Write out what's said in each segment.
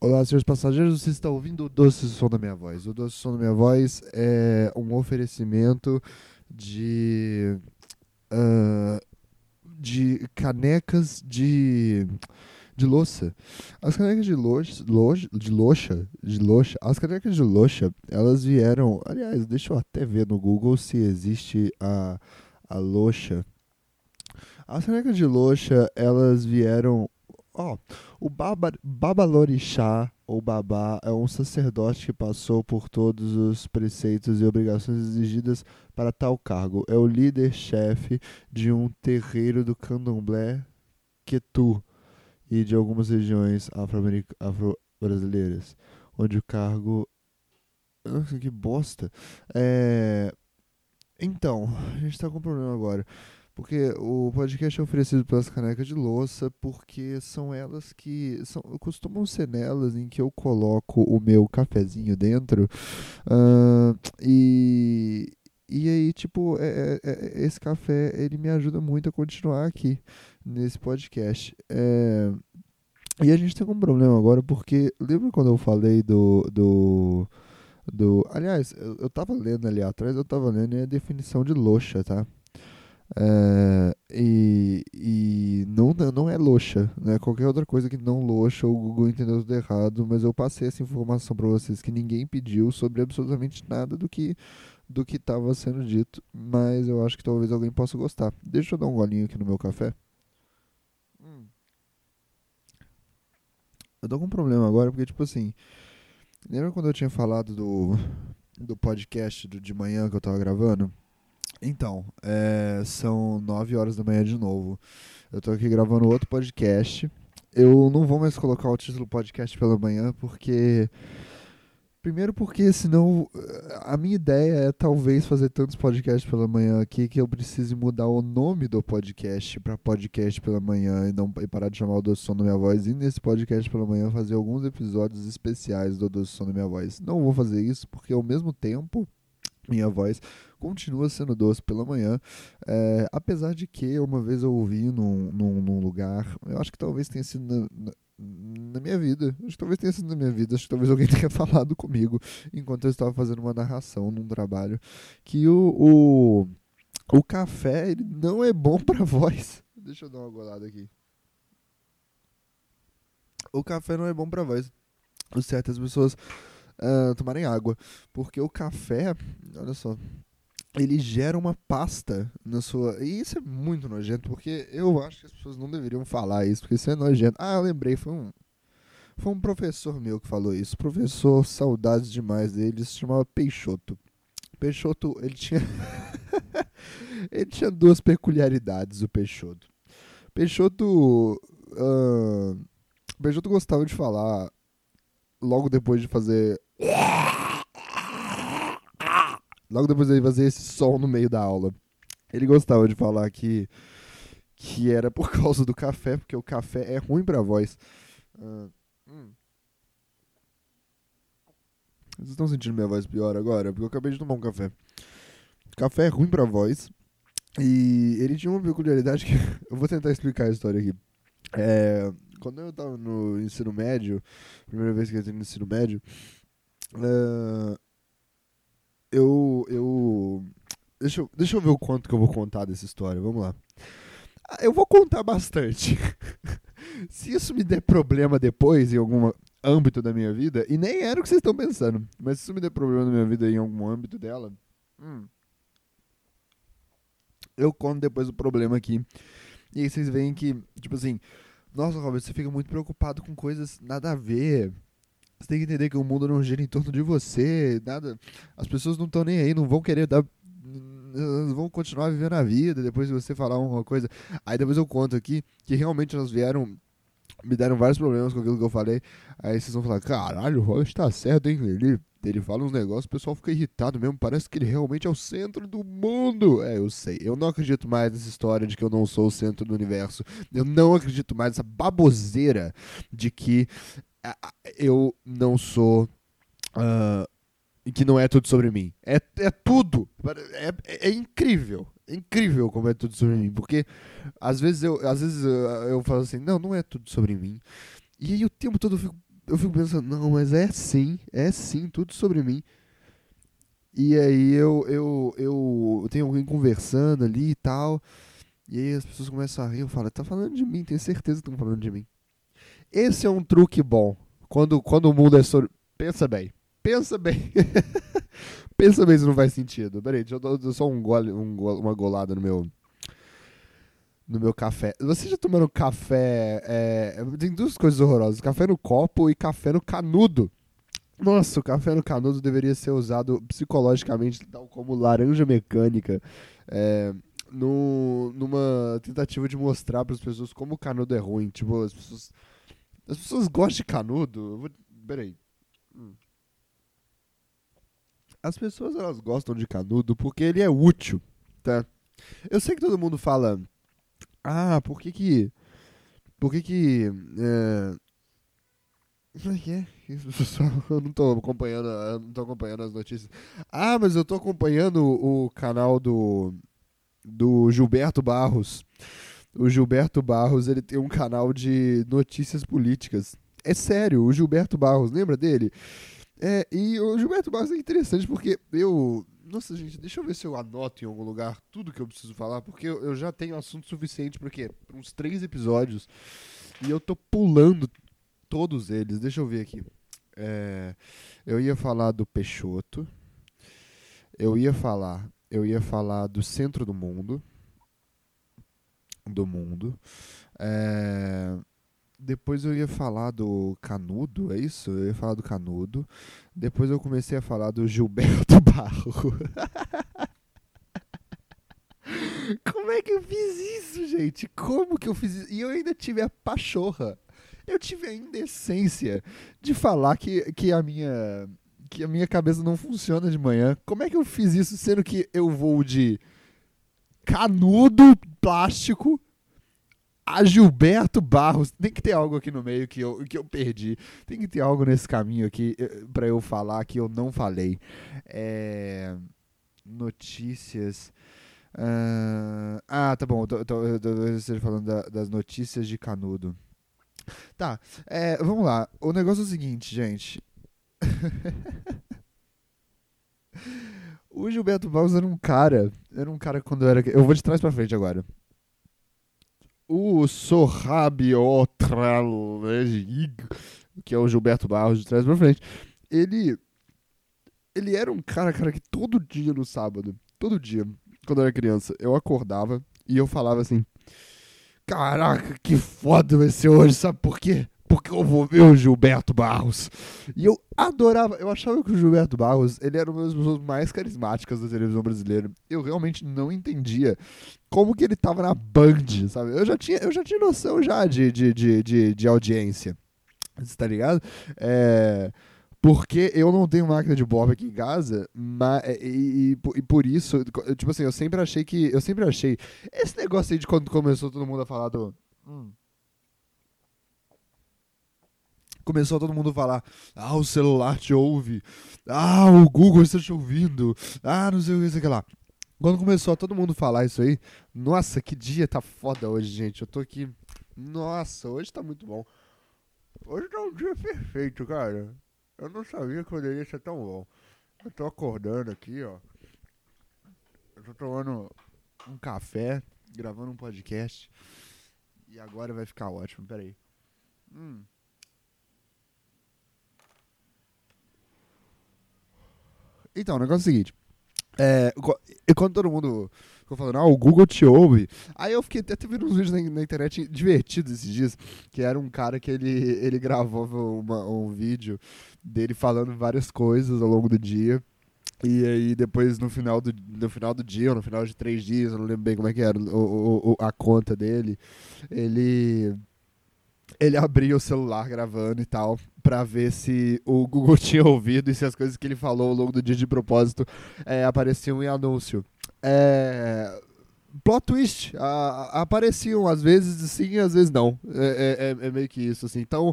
Olá, senhores passageiros, você está ouvindo o doce som da minha voz. O doce som da minha voz é um oferecimento de uh, de canecas de de louça. As canecas de louça, de louça, de louça, as canecas de louça, elas vieram, aliás, deixa eu até ver no Google se existe a a louça as canecas de loxa, elas vieram. Ó, o Baba, Babalorixá, ou Babá, é um sacerdote que passou por todos os preceitos e obrigações exigidas para tal cargo. É o líder-chefe de um terreiro do candomblé Quetu e de algumas regiões afro-brasileiras, onde o cargo. Nossa, que bosta! É... Então, a gente está com um problema agora. Porque o podcast é oferecido pelas canecas de louça, porque são elas que. São, costumam ser nelas em que eu coloco o meu cafezinho dentro. Uh, e. E aí, tipo, é, é, é, esse café, ele me ajuda muito a continuar aqui nesse podcast. É, e a gente tem um problema agora, porque lembra quando eu falei do. do, do aliás, eu, eu tava lendo ali atrás, eu tava lendo a definição de loxa, tá? É, e, e não, não é loxa, né? Qualquer outra coisa que não loxa, o Google entendeu tudo errado, mas eu passei essa informação para vocês que ninguém pediu sobre absolutamente nada do que do que estava sendo dito, mas eu acho que talvez alguém possa gostar. Deixa eu dar um golinho aqui no meu café. Hum. Eu tô com um problema agora, porque, tipo assim. Lembra quando eu tinha falado do, do podcast do, de manhã que eu tava gravando? Então, é, são 9 horas da manhã de novo. Eu tô aqui gravando outro podcast. Eu não vou mais colocar o título podcast pela manhã, porque. Primeiro, porque senão. A minha ideia é talvez fazer tantos podcasts pela manhã aqui que eu precise mudar o nome do podcast para podcast pela manhã e não e parar de chamar o Doce Som da Minha Voz. E nesse podcast pela manhã fazer alguns episódios especiais do Doce Som da Minha Voz. Não vou fazer isso porque ao mesmo tempo minha voz continua sendo doce pela manhã. É, apesar de que uma vez eu ouvi num, num, num lugar, eu acho que talvez tenha sido na, na, na, minha vida, acho que talvez tenha sido na minha vida, acho que talvez alguém tenha falado comigo enquanto eu estava fazendo uma narração num trabalho, que o, o, o café ele não é bom para voz. Deixa eu dar uma golada aqui. O café não é bom para voz. Certas pessoas uh, tomarem água. Porque o café, olha só, ele gera uma pasta na sua. E isso é muito nojento, porque eu acho que as pessoas não deveriam falar isso, porque isso é nojento. Ah, eu lembrei, foi um. Foi um professor meu que falou isso. Professor, saudades demais dele, se chamava Peixoto. Peixoto, ele tinha. ele tinha duas peculiaridades, o Peixoto. Peixoto. Uh... Peixoto gostava de falar logo depois de fazer Logo depois ele fazia esse som no meio da aula. Ele gostava de falar que, que era por causa do café, porque o café é ruim pra voz. Uh, hum. Vocês estão sentindo minha voz pior agora? Porque eu acabei de tomar um café. Café é ruim pra voz. E ele tinha uma peculiaridade que. eu vou tentar explicar a história aqui. É, quando eu tava no ensino médio, primeira vez que eu entrei no ensino médio, uh, eu, eu, deixa eu. Deixa eu ver o quanto que eu vou contar dessa história. Vamos lá. Ah, eu vou contar bastante. Se isso me der problema depois em algum âmbito da minha vida, e nem era o que vocês estão pensando, mas se isso me der problema na minha vida em algum âmbito dela, hum, eu conto depois o problema aqui. E aí vocês veem que, tipo assim, nossa, Robert, você fica muito preocupado com coisas nada a ver. Você tem que entender que o mundo não gira em torno de você, nada. As pessoas não estão nem aí, não vão querer dar vão continuar vivendo a vida depois de você falar alguma coisa. Aí depois eu conto aqui que realmente elas vieram me deram vários problemas com aquilo que eu falei. Aí vocês vão falar: "Caralho, o Robert tá certo, hein? Ele ele fala uns negócios, o pessoal fica irritado mesmo, parece que ele realmente é o centro do mundo. É, eu sei. Eu não acredito mais nessa história de que eu não sou o centro do universo. Eu não acredito mais nessa baboseira de que eu não sou. Uh, que não é tudo sobre mim. É, é tudo. É, é, incrível. É incrível como é tudo sobre mim, porque às vezes eu, às vezes eu, eu falo assim, não, não é tudo sobre mim. E aí o tempo todo eu fico, eu fico pensando, não, mas é sim, é sim, tudo sobre mim. E aí eu, eu, eu tenho alguém conversando ali e tal. E aí as pessoas começam a rir, eu falo, tá falando de mim, tenho certeza que estão falando de mim. Esse é um truque bom. Quando, quando o mundo é sobre. Pensa bem. Pensa bem. pensa bem se não faz sentido. Peraí, deixa eu dar só um gole, um uma golada no meu. No meu café. Você já tomaram café. É, tem duas coisas horrorosas: café no copo e café no canudo. Nossa, o café no canudo deveria ser usado psicologicamente, tal como laranja mecânica. É, no, numa tentativa de mostrar para as pessoas como o canudo é ruim. Tipo, as pessoas. As pessoas gostam de canudo. Vou, peraí. Hum. As pessoas elas gostam de canudo porque ele é útil, tá? Eu sei que todo mundo fala. Ah, por que que. Por que que. É, como é que é? Eu não tô acompanhando, eu não tô acompanhando as notícias. Ah, mas eu tô acompanhando o canal do do Gilberto Barros. O Gilberto Barros, ele tem um canal de notícias políticas. É sério, o Gilberto Barros, lembra dele? É, e o Gilberto Barros é interessante porque eu. Nossa, gente, deixa eu ver se eu anoto em algum lugar tudo que eu preciso falar, porque eu, já tenho assunto suficiente para quê? Pra uns três episódios. E eu tô pulando todos eles. Deixa eu ver aqui. É, eu ia falar do Peixoto. Eu ia falar eu ia falar do centro do mundo. Do mundo. É, depois eu ia falar do Canudo, é isso? Eu ia falar do Canudo. Depois eu comecei a falar do Gilberto Barro. Como é que eu fiz isso, gente? Como que eu fiz isso? E eu ainda tive a pachorra. Eu tive a indecência de falar que, que a minha que a minha cabeça não funciona de manhã. Como é que eu fiz isso sendo que eu vou de canudo plástico a Gilberto Barros? Tem que ter algo aqui no meio que eu, que eu perdi. Tem que ter algo nesse caminho aqui eh, para eu falar que eu não falei. É... Notícias. Uh... Ah, tá bom. Tô falando da, das notícias de Canudo. Tá, é, vamos lá. O negócio é o seguinte, gente. o Gilberto Barros era um cara. Era um cara quando eu era. Eu vou de trás pra frente agora. O Sorrabiotralego, que é o Gilberto Barros de trás pra frente. Ele. Ele era um cara, cara, que todo dia no sábado, todo dia, quando eu era criança, eu acordava e eu falava assim: Caraca, que foda vai ser hoje, sabe por quê? Porque eu vou ver o Gilberto Barros. E eu adorava, eu achava que o Gilberto Barros, ele era uma das pessoas mais carismáticas da televisão brasileira. Eu realmente não entendia como que ele tava na Band, sabe? Eu já tinha, eu já tinha noção já de, de, de, de, de audiência, tá ligado? É... Porque eu não tenho máquina de bob aqui em casa, mas, e, e, e, por isso, tipo assim, eu sempre achei que. Eu sempre achei. Esse negócio aí de quando começou todo mundo a falar do. Hum, começou todo mundo a falar: ah, o celular te ouve, ah, o Google está te ouvindo, ah, não sei o que, sei lá. Quando começou a todo mundo falar isso aí, nossa, que dia tá foda hoje, gente. Eu tô aqui. Nossa, hoje tá muito bom. Hoje tá um dia perfeito, cara. Eu não sabia que poderia ser tão bom. Eu tô acordando aqui, ó. Eu tô tomando um café, gravando um podcast. E agora vai ficar ótimo, peraí. Hum. Então, o negócio é o seguinte. É, quando todo mundo ficou falando, ah, o Google te ouve. Aí eu fiquei até vendo uns vídeos na, na, internet divertidos esses dias, que era um cara que ele, ele gravava uma, um vídeo dele falando várias coisas ao longo do dia. E aí depois no final do, no final do dia, ou no final de três dias, eu não lembro bem como é que era o, o, a conta dele, ele ele abria o celular gravando e tal, para ver se o Google tinha ouvido e se as coisas que ele falou ao longo do dia de propósito é, apareciam em anúncio. É, plot twist, a, apareciam às vezes sim, às vezes não. É, é, é, é, meio que isso, assim. Então,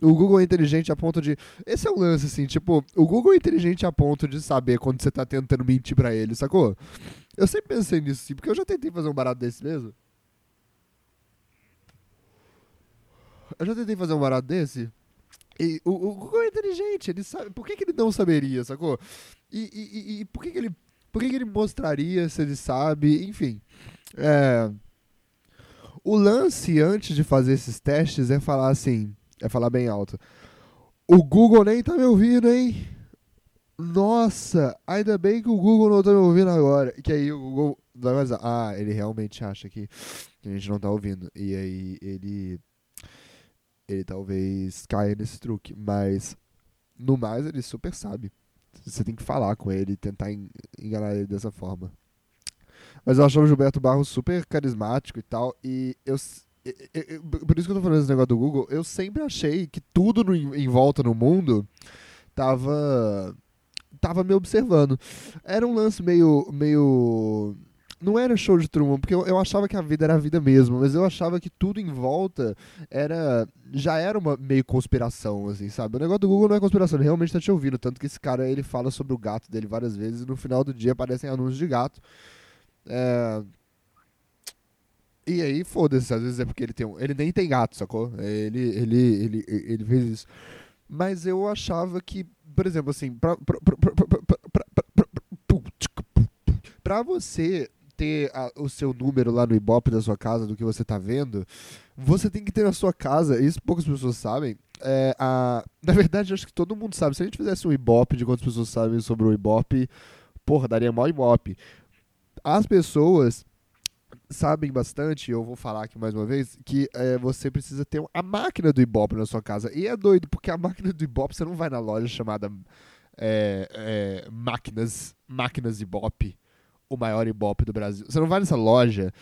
o Google é inteligente a ponto de. Esse é um lance, assim, tipo, o Google é inteligente a ponto de saber quando você tá tentando mentir pra ele, sacou? Eu sempre pensei nisso, assim, porque eu já tentei fazer um barato desse mesmo. Eu já tentei fazer um barato desse. E o, o Google é inteligente, ele sabe. Por que, que ele não saberia, sacou? E, e, e, e por que, que ele. Por que, que ele mostraria se ele sabe? Enfim. É. O lance antes de fazer esses testes é falar assim, é falar bem alto. O Google nem tá me ouvindo, hein? Nossa, ainda bem que o Google não tá me ouvindo agora. Que aí o Google vai mais, ah, ele realmente acha que, a gente não tá ouvindo. E aí ele ele talvez caia nesse truque, mas no mais ele super sabe. Você tem que falar com ele, tentar enganar ele dessa forma. Mas eu achava o Gilberto Barros super carismático e tal. E eu, eu, eu, Por isso que eu tô falando esse negócio do Google. Eu sempre achei que tudo no, em volta no mundo tava. tava me observando. Era um lance meio. meio não era show de Truman, porque eu, eu, achava que a vida era a vida mesmo, mas eu achava que tudo em volta era já era uma meio conspiração, assim, sabe? O negócio do Google não é conspiração, ele realmente tá te ouvindo, tanto que esse cara, ele fala sobre o gato dele várias vezes e no final do dia aparecem anúncios de gato. É... E aí, foda-se, às vezes é porque ele tem um... Ele nem tem gato, sacou? Ele, ele, ele, ele fez isso. Mas eu achava que, por exemplo, assim, pra, pra, pra, pra você ter a, o seu número lá no Ibope da sua casa, do que você tá vendo, você tem que ter na sua casa, isso poucas pessoas sabem, é, a, na verdade acho que todo mundo sabe, se a gente fizesse um Ibope de quantas pessoas sabem sobre o Ibope, porra, daria maior Ibope. As pessoas sabem bastante, eu vou falar aqui mais uma vez, que é, você precisa ter a máquina do Ibope na sua casa. E é doido, porque a máquina do Ibope, você não vai na loja chamada é, é, Máquinas, Máquinas Ibope, o maior Ibope do Brasil. Você não vai nessa loja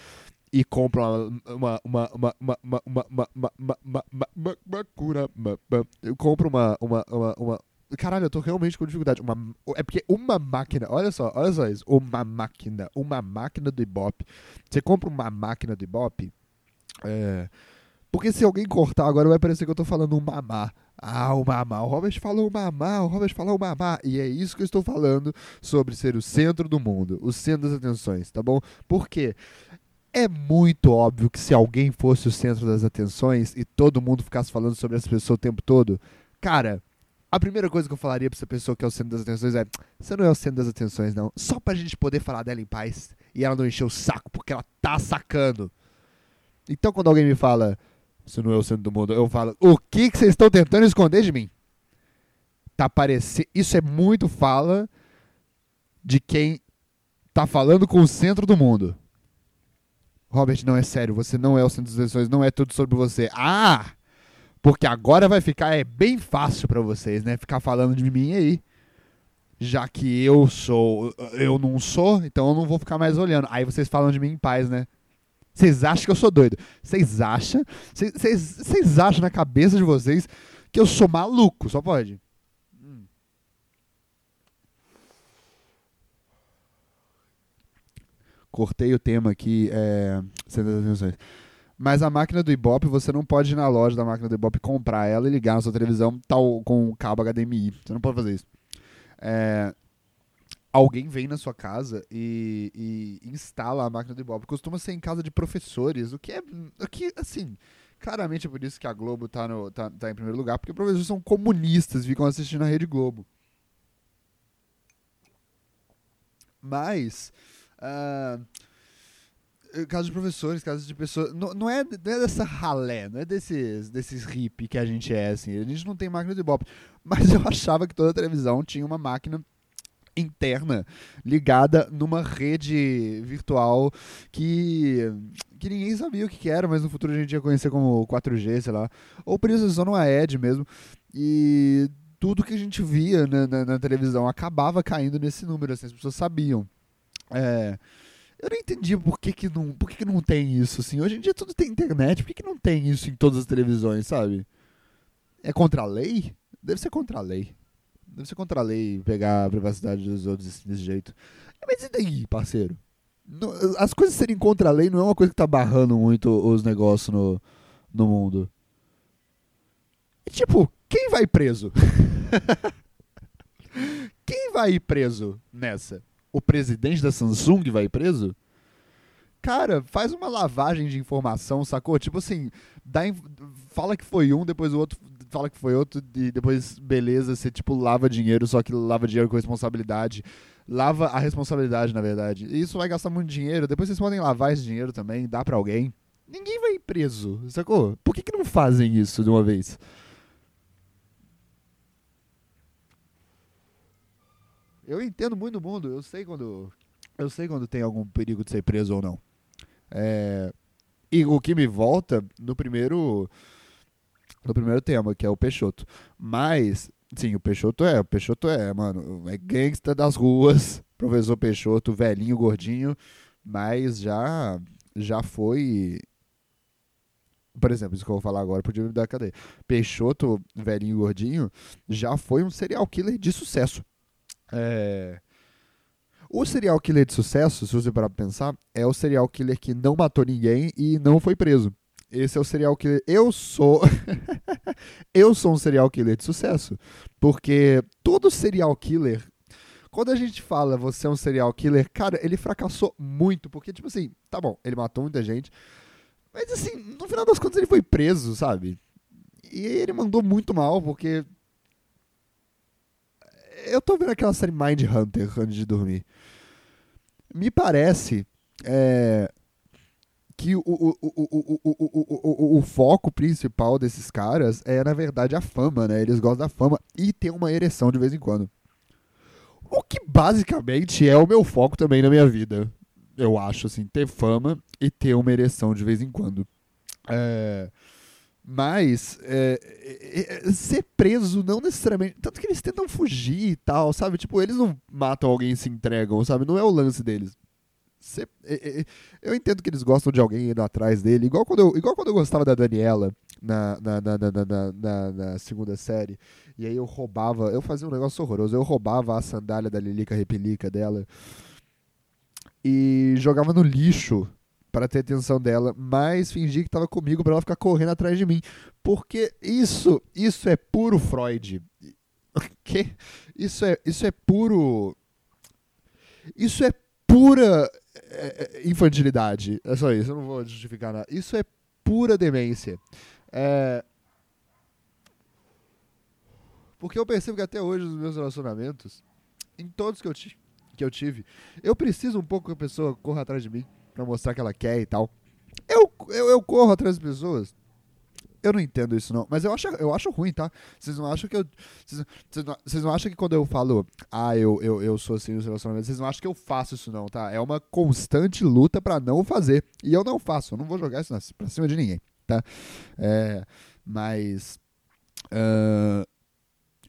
e compra uma uma uma uma uma uma uma uma uma uma uma uma cura uma uma uma, uma Caralho, eu tô realmente com dificuldade. Uma, é porque uma máquina, olha só, olha só isso. Uma máquina, uma máquina do Ibope. Você compra uma máquina do Ibope. É, porque se alguém cortar agora vai parecer que eu tô falando um mamá. Ah, o mamá. O Robert falou mamá, o Robert falou mamá. E é isso que eu estou falando sobre ser o centro do mundo, o centro das atenções, tá bom? Por quê? É muito óbvio que se alguém fosse o centro das atenções e todo mundo ficasse falando sobre essa pessoa o tempo todo, cara, a primeira coisa que eu falaria pra essa pessoa que é o centro das atenções é: você não é o centro das atenções, não. Só pra gente poder falar dela em paz e ela não encher o saco, porque ela tá sacando. Então, quando alguém me fala, você não é o centro do mundo, eu falo: o que, que vocês estão tentando esconder de mim? Tá parecendo. Isso é muito fala de quem tá falando com o centro do mundo. Robert, não é sério, você não é o centro das atenções, não é tudo sobre você. Ah! Porque agora vai ficar é bem fácil para vocês, né? Ficar falando de mim aí. Já que eu sou, eu não sou, então eu não vou ficar mais olhando. Aí vocês falam de mim em paz, né? Vocês acham que eu sou doido? Vocês acham? Vocês acham na cabeça de vocês que eu sou maluco? Só pode. Cortei o tema aqui, é. Mas a máquina do Ibope, você não pode ir na loja da máquina do Ibope comprar ela e ligar na sua televisão tal com o cabo HDMI. Você não pode fazer isso. É, alguém vem na sua casa e, e, instala a máquina do Ibope. Costuma ser em casa de professores, o que é. O que, assim. Claramente é por isso que a Globo tá, no, tá, tá em primeiro lugar, porque professores são comunistas ficam assistindo a Rede Globo. Mas. Uh, de professores, casos de pessoas. Não, não, é, não é dessa ralé, não é desses, desses hippie que a gente é, assim. A gente não tem máquina de ibope. Mas eu achava que toda televisão tinha uma máquina interna ligada numa rede virtual que, que ninguém sabia o que era, mas no futuro a gente ia conhecer como 4G, sei lá. Ou por isso só numa ED mesmo. E tudo que a gente via na, na, na televisão acabava caindo nesse número, assim, as pessoas sabiam. É. Eu não entendi por que, que, não, por que, que não tem isso, assim. Hoje em dia tudo tem internet, por que, que não tem isso em todas as televisões, sabe? É contra a lei? Deve ser contra a lei. Deve ser contra a lei pegar a privacidade dos outros desse jeito. Mas e daí, parceiro? As coisas serem contra a lei não é uma coisa que tá barrando muito os negócios no, no mundo. E, tipo, quem vai preso? quem vai preso nessa? O presidente da Samsung vai preso? Cara, faz uma lavagem de informação, sacou? Tipo assim, dá, fala que foi um, depois o outro fala que foi outro, e depois, beleza, você tipo lava dinheiro, só que lava dinheiro com responsabilidade. Lava a responsabilidade, na verdade. E isso vai gastar muito dinheiro. Depois vocês podem lavar esse dinheiro também, dar para alguém. Ninguém vai preso, sacou? Por que, que não fazem isso de uma vez? Eu entendo muito o mundo, eu sei quando. Eu sei quando tem algum perigo de ser preso ou não. É, e o que me volta no primeiro. No primeiro tema, que é o Peixoto. Mas, sim, o Peixoto é. O Peixoto é, mano. É gangsta das ruas. Professor Peixoto, velhinho, gordinho. Mas já. Já foi por exemplo, isso que eu vou falar agora podia me dar cadeia. Peixoto, velhinho gordinho, já foi um serial killer de sucesso. É... O serial killer de sucesso, se você parar pra pensar, é o serial killer que não matou ninguém e não foi preso. Esse é o serial killer. Eu sou. eu sou um serial killer de sucesso. Porque todo serial killer. Quando a gente fala você é um serial killer, cara, ele fracassou muito. Porque, tipo assim, tá bom, ele matou muita gente. Mas, assim, no final das contas ele foi preso, sabe? E ele mandou muito mal, porque eu tô vendo aquela série Mind Hunter antes de dormir. Me parece é, que o, o, o, o, foco principal desses caras é, na verdade, a fama, né? Eles gostam da fama e tem uma ereção de vez em quando. O que basicamente é o meu foco também na minha vida. Eu acho, assim, ter fama e ter uma ereção de vez em quando. É. Mas é, é, é, ser preso não necessariamente. Tanto que eles tentam fugir e tal, sabe? Tipo, eles não matam alguém e se entregam, sabe? Não é o lance deles. É, eu entendo que eles gostam de alguém indo atrás dele, igual quando eu, igual quando eu gostava da Daniela na, na, na, na, na, segunda série. E aí eu roubava, eu fazia um negócio horroroso, eu roubava a sandália da Lilica Repelica dela e jogava no lixo para ter atenção dela, mas fingir que estava comigo para ela ficar correndo atrás de mim. Porque isso, isso é puro Freud. Que? Isso é, isso é puro Isso é pura é, é, infantilidade. É só isso, eu não vou justificar nada. Isso é pura demência. É... Porque eu percebo que até hoje nos meus relacionamentos, em todos que eu, que eu tive, eu preciso um pouco que a pessoa corra atrás de mim para mostrar que ela quer e tal. Eu, eu, eu corro atrás das pessoas. Eu não entendo isso, não. Mas eu acho, eu acho ruim, tá? Vocês não acham que eu. Vocês, não, não acham que quando eu falo, ah, eu, eu, eu sou assim nos relacionamentos, vocês não acham que eu faço isso, não, tá? É uma constante luta para não fazer. E eu não faço. Eu não vou jogar isso pra cima de ninguém, tá? É, mas. Uh,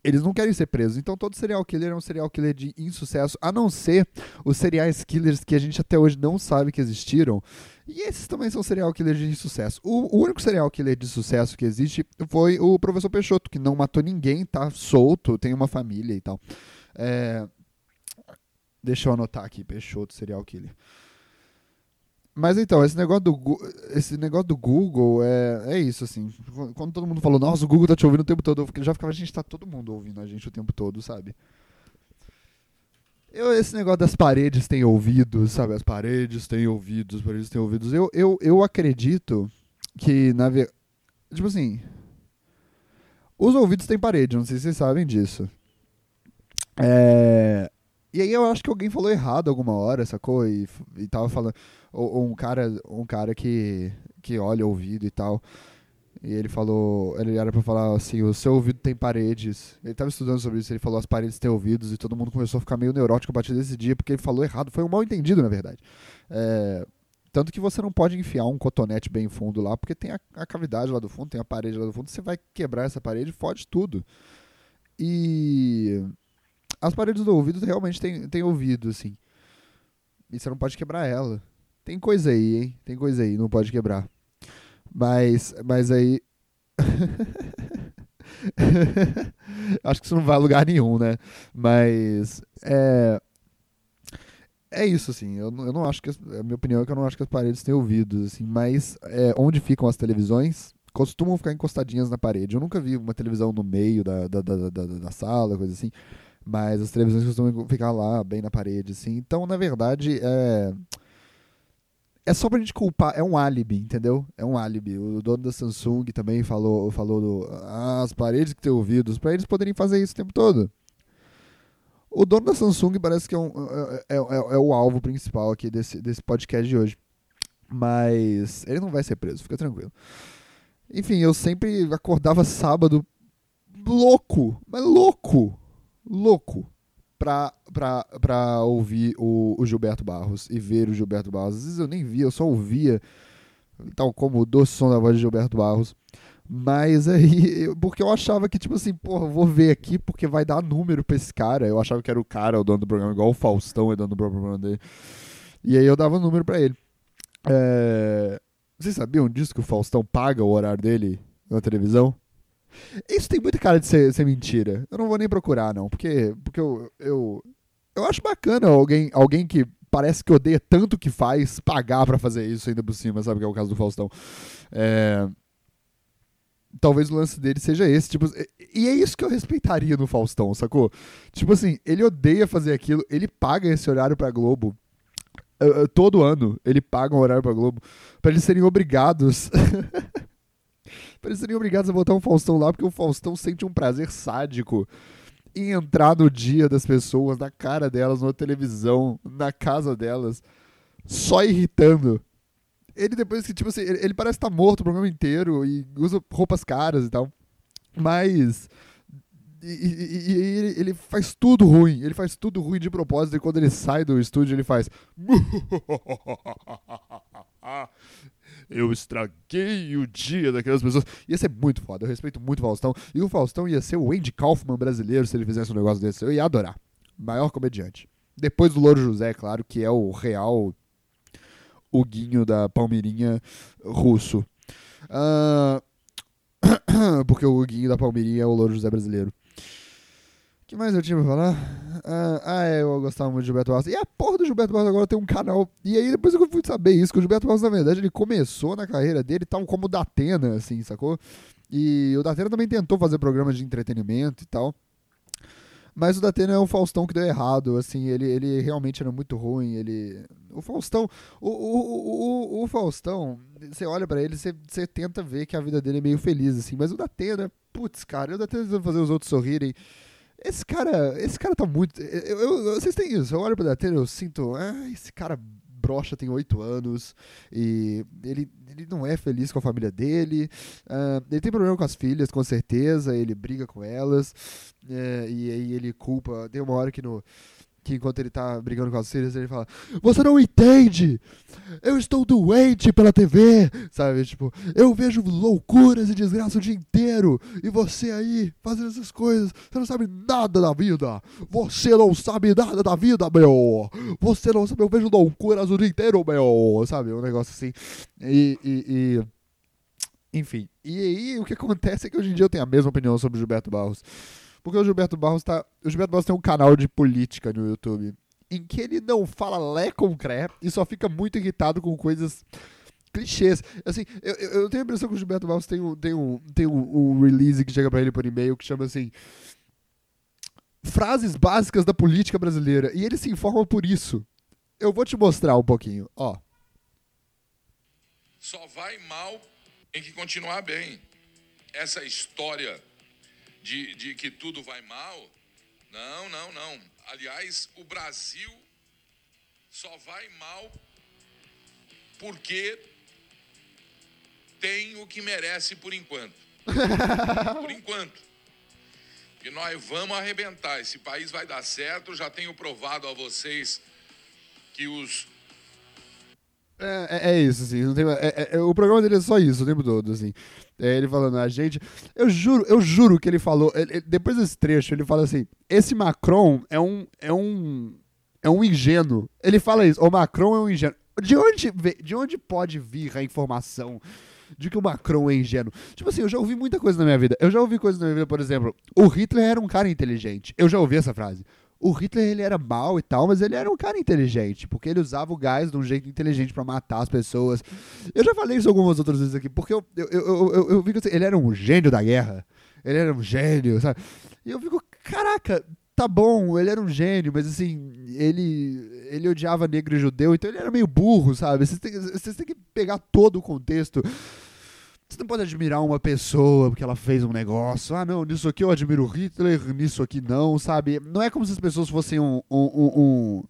eles não querem ser presos. Então todo serial killer é um serial killer de insucesso, a não ser os serial killers que a gente até hoje não sabe que existiram. E esses também são serial killers de insucesso. O, o único serial killer de sucesso que existe foi o professor Peixoto, que não matou ninguém, tá solto, tem uma família e tal. É... Deixa eu anotar aqui, Peixoto, serial killer. Mas então, esse negócio do, esse negócio do Google é, é isso, assim. Quando todo mundo falou, nossa, o Google tá te ouvindo o tempo todo, eu já ficava, a gente tá todo mundo ouvindo a gente o tempo todo, sabe? Eu, esse negócio das paredes têm ouvidos, sabe? As paredes têm ouvidos, as paredes têm ouvidos. Eu, eu, eu acredito que, na verdade. Tipo assim. Os ouvidos têm parede, não sei se vocês sabem disso. É. E aí eu acho que alguém falou errado alguma hora, sacou? E, e tava falando. Ou, ou, um cara, um cara que, que olha ouvido e tal. E ele falou. Ele era pra falar assim: o seu ouvido tem paredes. Ele tava estudando sobre isso, ele falou as paredes têm ouvidos. E todo mundo começou a ficar meio neurótico a partir desse dia, porque ele falou errado. Foi um mal entendido, na verdade. É, tanto que você não pode enfiar um cotonete bem fundo lá, porque tem a, a, cavidade lá do fundo, tem a parede lá do fundo. Você vai quebrar essa parede e fode tudo. E as paredes do ouvido realmente tem, tem ouvido, assim. E você não pode quebrar ela. Tem coisa aí, hein? Tem coisa aí, não pode quebrar. Mas, mas aí. Acho que isso não vai a lugar nenhum, né? Mas. É. É isso, assim. Eu, eu não acho que. A minha opinião é que eu não acho que as paredes têm ouvidos, assim. Mas é, onde ficam as televisões, costumam ficar encostadinhas na parede. Eu nunca vi uma televisão no meio da, da, da, da, da sala, coisa assim. Mas as televisões costumam ficar lá, bem na parede, assim. Então, na verdade, é. É só pra gente culpar, é um álibi, entendeu? É um álibi. O dono da Samsung também falou, falou do. Ah, as paredes que tem ouvidos, pra eles poderem fazer isso o tempo todo. O dono da Samsung parece que é, um, é, é, é o alvo principal aqui desse, desse podcast de hoje. Mas ele não vai ser preso, fica tranquilo. Enfim, eu sempre acordava sábado louco, mas louco, louco, pra ouvir o, o Gilberto Barros e ver o Gilberto Barros. Às vezes eu nem via, eu só ouvia, tal como o doce som da voz de Gilberto Barros. Mas aí, porque eu achava que, tipo assim, porra, vou ver aqui porque vai dar número pra esse cara. Eu achava que era o cara, o dono do programa, igual o Faustão é dono do programa dele. E aí eu dava número pra ele. É... Vocês sabiam disso que o Faustão paga o horário dele na televisão? Isso tem muita cara de ser, ser mentira. Eu não vou nem procurar, não, porque, porque eu, eu, eu acho bacana alguém, alguém que parece que odeia tanto que faz pagar para fazer isso ainda por cima, sabe? Que é o caso do Faustão. É... Talvez o lance dele seja esse, tipo, e é isso que eu respeitaria no Faustão, sacou? Tipo assim, ele odeia fazer aquilo, ele paga esse horário pra Globo todo ano ele paga um horário pra Globo para eles serem obrigados eles serem obrigados a botar um Faustão lá porque o Faustão sente um prazer sádico em entrar no dia das pessoas, na cara delas, na televisão, na casa delas, só irritando. Ele depois que, tipo assim, ele, ele parece estar tá morto o programa inteiro e usa roupas caras e tal. Mas e, e, e ele, ele, faz tudo ruim. Ele faz tudo ruim de propósito. E quando ele sai do estúdio, ele faz. Eu estraguei o dia daquelas pessoas. Ia ser muito foda. Eu respeito muito o Faustão. E o Faustão ia ser o Andy Kaufman brasileiro se ele fizesse um negócio desse. Eu ia adorar. Maior comediante. Depois do Louro José, claro, que é o real o guinho da Palmeirinha russo. Uh... porque o guinho da Palmeirinha é o Louro José brasileiro que mais eu tinha pra falar? Ah, ah, é, eu gostava muito do Gilberto Barros. E a porra do Gilberto Barros agora tem um canal. E aí depois eu fui saber isso, que o Gilberto Barros, na verdade, ele começou na carreira dele tal como o Datena, assim, sacou? E o Datena também tentou fazer programas de entretenimento e tal. Mas o Datena é um Faustão que deu errado, assim, ele, ele realmente era muito ruim, ele... O Faustão, o, o, o, o Faustão, você olha para ele, você, você tenta ver que a vida dele é meio feliz, assim, mas o Datena, putz, cara, o Datena tentando fazer os outros sorrirem, esse cara, esse cara tá muito. Eu, eu, vocês têm isso, eu olho pra Datena eu sinto. Ah, esse cara brocha tem oito anos e ele, ele não é feliz com a família dele. Uh, ele tem problema com as filhas, com certeza. Ele briga com elas. Uh, e aí ele culpa. Tem uma hora que no que enquanto ele tá brigando com as filhas, ele fala: Você não entende! Eu estou doente pela TV! Sabe? Tipo, eu vejo loucuras e desgraça o dia inteiro! E você aí, fazendo essas coisas, você não sabe nada da vida! Você não sabe nada da vida, meu! Você não sabe, eu vejo loucuras o dia inteiro, meu! Sabe? Um negócio assim. E. e, e... Enfim. E aí, o que acontece é que hoje em dia eu tenho a mesma opinião sobre Gilberto Barros. Porque o Gilberto Barros tá. O Gilberto Barros tem um canal de política no YouTube. Em que ele não fala lé com cré e só fica muito irritado com coisas clichês. Assim, eu, eu tenho a impressão que o Gilberto Barros tem um, tem um, tem um, um release que chega para ele por e-mail que chama assim. Frases básicas da política brasileira. E ele se informa por isso. Eu vou te mostrar um pouquinho, ó. Só vai mal, tem que continuar bem. Essa história de, de que tudo vai mal. Não, não, não. Aliás, o Brasil só vai mal porque tem o que merece por enquanto. por enquanto. E nós vamos arrebentar. Esse país vai dar certo. Já tenho provado a vocês que os é, é, é, isso, assim. Tem, é, é, o programa dele é só isso o tempo todo, assim. É ele falando, a gente. Eu juro, eu juro que ele falou. Ele, depois desse trecho, ele fala assim: esse Macron é um. É um. É um ingênuo. Ele fala isso, o Macron é um ingênuo. De onde, de onde pode vir a informação de que o Macron é ingênuo? Tipo assim, eu já ouvi muita coisa na minha vida. Eu já ouvi coisas na minha vida, por exemplo, o Hitler era um cara inteligente. Eu já ouvi essa frase. O Hitler ele era mal e tal, mas ele era um cara inteligente, porque ele usava o gás de um jeito inteligente para matar as pessoas. Eu já falei isso algumas outras vezes aqui, porque eu, eu, eu, eu, eu vi que ele era um gênio da guerra. Ele era um gênio, sabe? E eu fico, caraca, tá bom, ele era um gênio, mas assim, ele, ele odiava negro e judeu, então ele era meio burro, sabe? Vocês têm que pegar todo o contexto. Você não pode admirar uma pessoa porque ela fez um negócio. Ah, não, nisso aqui eu admiro Hitler, nisso aqui não, sabe? Não é como se as pessoas fossem um. um, um, um...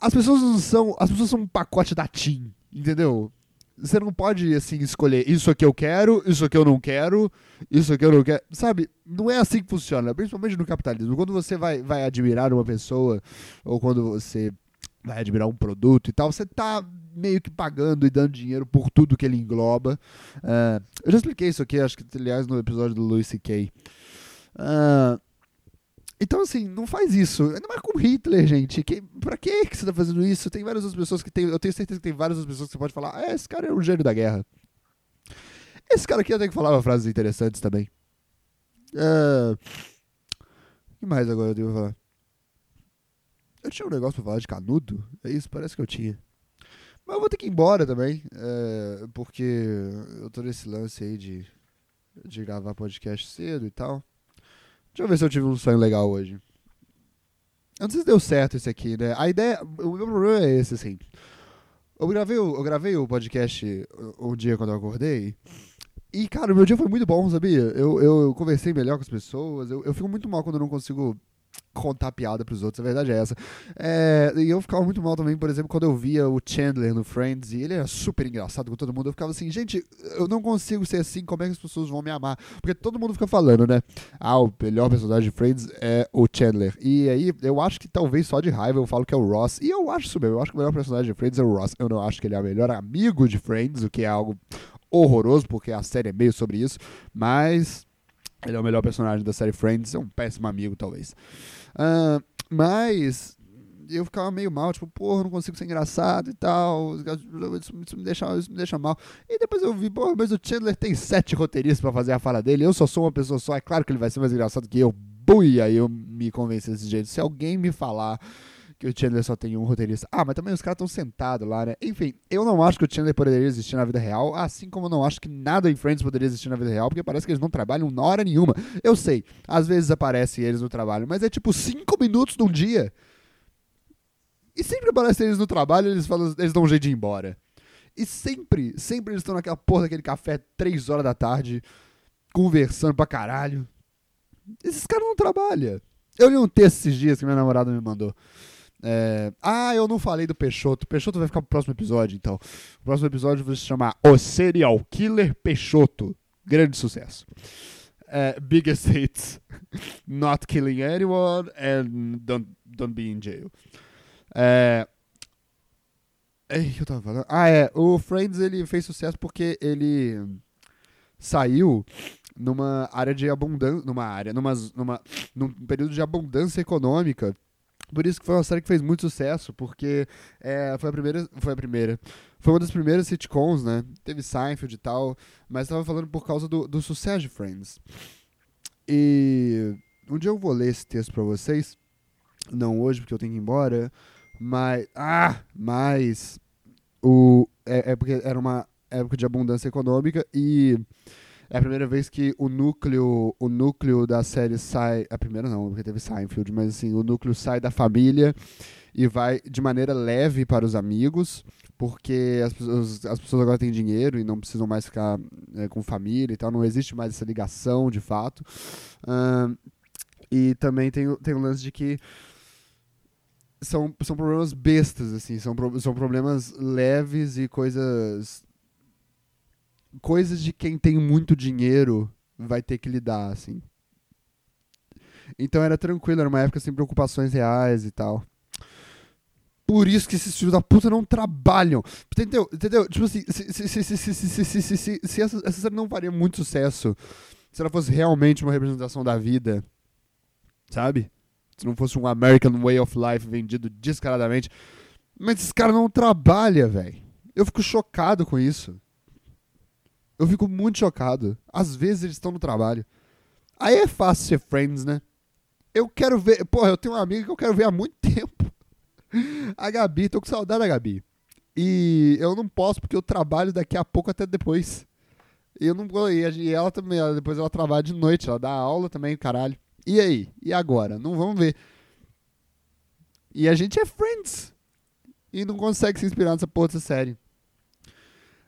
As pessoas não são. As pessoas são um pacote da TIM, entendeu? Você não pode, assim, escolher isso aqui eu quero, isso aqui eu não quero, isso aqui eu não quero. Sabe? Não é assim que funciona, principalmente no capitalismo. Quando você vai, vai admirar uma pessoa, ou quando você vai admirar um produto e tal, você tá meio que pagando e dando dinheiro por tudo que ele engloba. Uh, eu já expliquei isso aqui, acho que, aliás, no episódio do Louis C.K. Uh, então, assim, não faz isso. Ainda mais com Hitler, gente. Que, pra que você tá fazendo isso? Tem várias outras pessoas que tem. Eu tenho certeza que tem várias outras pessoas que você pode falar. Ah, esse cara é um gênio da guerra. Esse cara aqui até que falava frases interessantes também. Uh, o que mais agora eu devo falar? Eu tinha um negócio pra falar de canudo? É isso? Parece que eu tinha. Mas eu vou ter que ir embora também, é, porque eu tô nesse lance aí de, de gravar podcast cedo e tal. Deixa eu ver se eu tive um sonho legal hoje. Eu não sei se deu certo esse aqui, né? A ideia. O meu problema é esse, assim. Eu gravei, eu gravei o podcast um dia quando eu acordei. E, cara, meu dia foi muito bom, sabia? Eu, eu conversei melhor com as pessoas. Eu, eu fico muito mal quando eu não consigo contar piada pros outros, a verdade é essa. É, e eu ficava muito mal também, por exemplo, quando eu via o Chandler no Friends, e ele era super engraçado com todo mundo, eu ficava assim, gente, eu não consigo ser assim, como é que as pessoas vão me amar? Porque todo mundo fica falando, né? Ah, o melhor personagem de Friends é o Chandler. E aí, eu acho que talvez só de raiva eu falo que é o Ross, e eu acho isso mesmo, eu acho que o melhor personagem de Friends é o Ross. Eu não acho que ele é o melhor amigo de Friends, o que é algo horroroso, porque a série é meio sobre isso, mas ele é o melhor personagem da série Friends, é um péssimo amigo, talvez. Uh, mas eu ficava meio mal, tipo, porra, não consigo ser engraçado e tal. Isso, isso, me, deixa, isso me deixa mal. E depois eu vi, porra, mas o Chandler tem sete roteiristas para fazer a fala dele. Eu só sou uma pessoa só, é claro que ele vai ser mais engraçado que eu. Bui, aí eu me convenci desse jeito. Se alguém me falar que o Chandler só tem um roteirista. Ah, mas também os caras estão sentados lá, né? Enfim, eu não acho que o Chandler poderia existir na vida real, assim como eu não acho que nada em Friends poderia existir na vida real, porque parece que eles não trabalham na hora nenhuma. Eu sei, às vezes aparecem eles no trabalho, mas é tipo cinco minutos num dia. E sempre aparecem eles no trabalho eles eles dão um jeito de ir embora. E sempre, sempre eles estão naquela porra daquele café três horas da tarde, conversando pra caralho. Esses caras não trabalham. Eu li um texto esses dias que minha namorada me mandou. É... Ah, eu não falei do Peixoto. Peixoto vai ficar pro próximo episódio, então. O próximo episódio vai se chamar O Serial Killer Peixoto. Grande sucesso. É, biggest hits. Not killing anyone and don't, don't be in jail. É... Ei, eu tava falando? Ah, é. O Friends ele fez sucesso porque ele saiu numa área de abundância. Numa área, numa, numa, num período de abundância econômica por isso que foi uma série que fez muito sucesso, porque é, foi a primeira. Foi a primeira. Foi uma das primeiras sitcoms, né? Teve Seinfeld e tal, mas estava falando por causa do, do sucesso de Friends. E um dia eu vou ler esse texto para vocês. Não hoje, porque eu tenho que ir embora. Mas. Ah! Mas. O, é, é porque era uma época de abundância econômica e é a primeira vez que o núcleo, o núcleo da série sai. A primeira não, porque teve Seinfeld, mas assim, o núcleo sai da família e vai de maneira leve para os amigos, porque as pessoas, as pessoas agora têm dinheiro e não precisam mais ficar é, com família e tal, não existe mais essa ligação de fato. Uh, e também tem, tem o lance de que são, são problemas bestas, assim, são, são problemas leves e coisas coisas de quem tem muito dinheiro vai ter que lidar, assim. Então era tranquilo, era uma época sem preocupações reais e tal. Por isso que esses filhos da puta não trabalham. Entendeu? Entendeu? Tipo assim, se, essa, série não faria muito sucesso se ela fosse realmente uma representação da vida, sabe? Se não fosse um American Way of Life vendido descaradamente. Mas esse cara não trabalha, velho. Eu fico chocado com isso. Eu fico muito chocado. Às vezes eles estão no trabalho. Aí é fácil ser friends, né? Eu quero ver. Porra, eu tenho uma amiga que eu quero ver há muito tempo. A Gabi, tô com saudade da Gabi. E eu não posso porque eu trabalho daqui a pouco até depois. E eu não. E ela também, ela, depois ela trabalha de noite, ela dá aula também, caralho. E aí? E agora? Não vamos ver. E a gente é friends. E não consegue se inspirar nessa porra dessa série.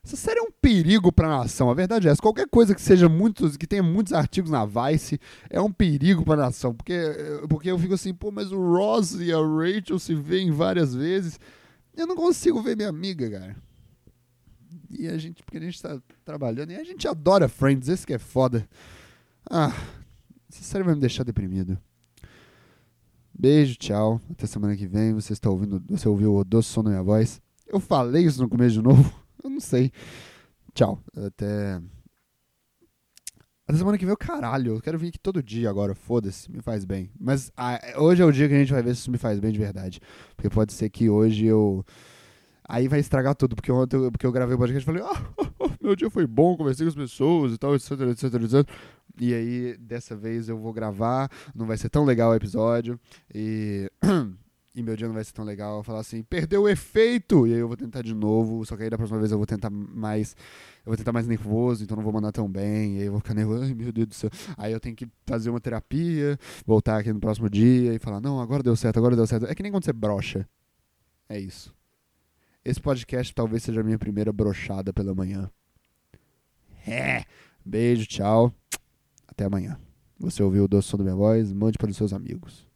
Essa série é um perigo pra nação, a verdade é essa. Qualquer coisa que seja muitos, que tenha muitos artigos na Vice, é um perigo pra nação. Porque, porque eu fico assim, pô, mas o Ross e a Rachel se veem várias vezes. Eu não consigo ver minha amiga, cara. E a gente, porque a gente tá trabalhando, e a gente adora Friends, esse que é foda. Ah, essa série vai me deixar deprimido. Beijo, tchau. Até semana que vem. Você está ouvindo, você ouviu o doce som da minha voz? Eu falei isso no começo de novo. Eu não sei. Tchau. Até. Até semana que vem, caralho. Eu quero vir aqui todo dia agora. Foda-se, me faz bem. Mas ah, hoje é o dia que a gente vai ver se isso me faz bem de verdade. Porque pode ser que hoje eu. Aí vai estragar tudo, porque ontem eu, porque eu gravei o podcast e falei, ah, meu dia foi bom, conversei com as pessoas e tal, etc, etc, etc. E aí, dessa vez eu vou gravar, não vai ser tão legal o episódio, e, e meu dia não vai ser tão legal. Eu vou falar assim, perdeu o efeito! E aí eu vou tentar de novo, só que aí da próxima vez eu vou tentar mais. Eu vou tentar mais nervoso, então não vou mandar tão bem, e aí eu vou ficar nervoso, ai meu Deus do céu. Aí eu tenho que fazer uma terapia, voltar aqui no próximo dia e falar, não, agora deu certo, agora deu certo. É que nem quando você brocha. É isso. Esse podcast talvez seja a minha primeira brochada pela manhã. É. Beijo, tchau. Até amanhã. Você ouviu o doce som da minha voz? Mande para os seus amigos.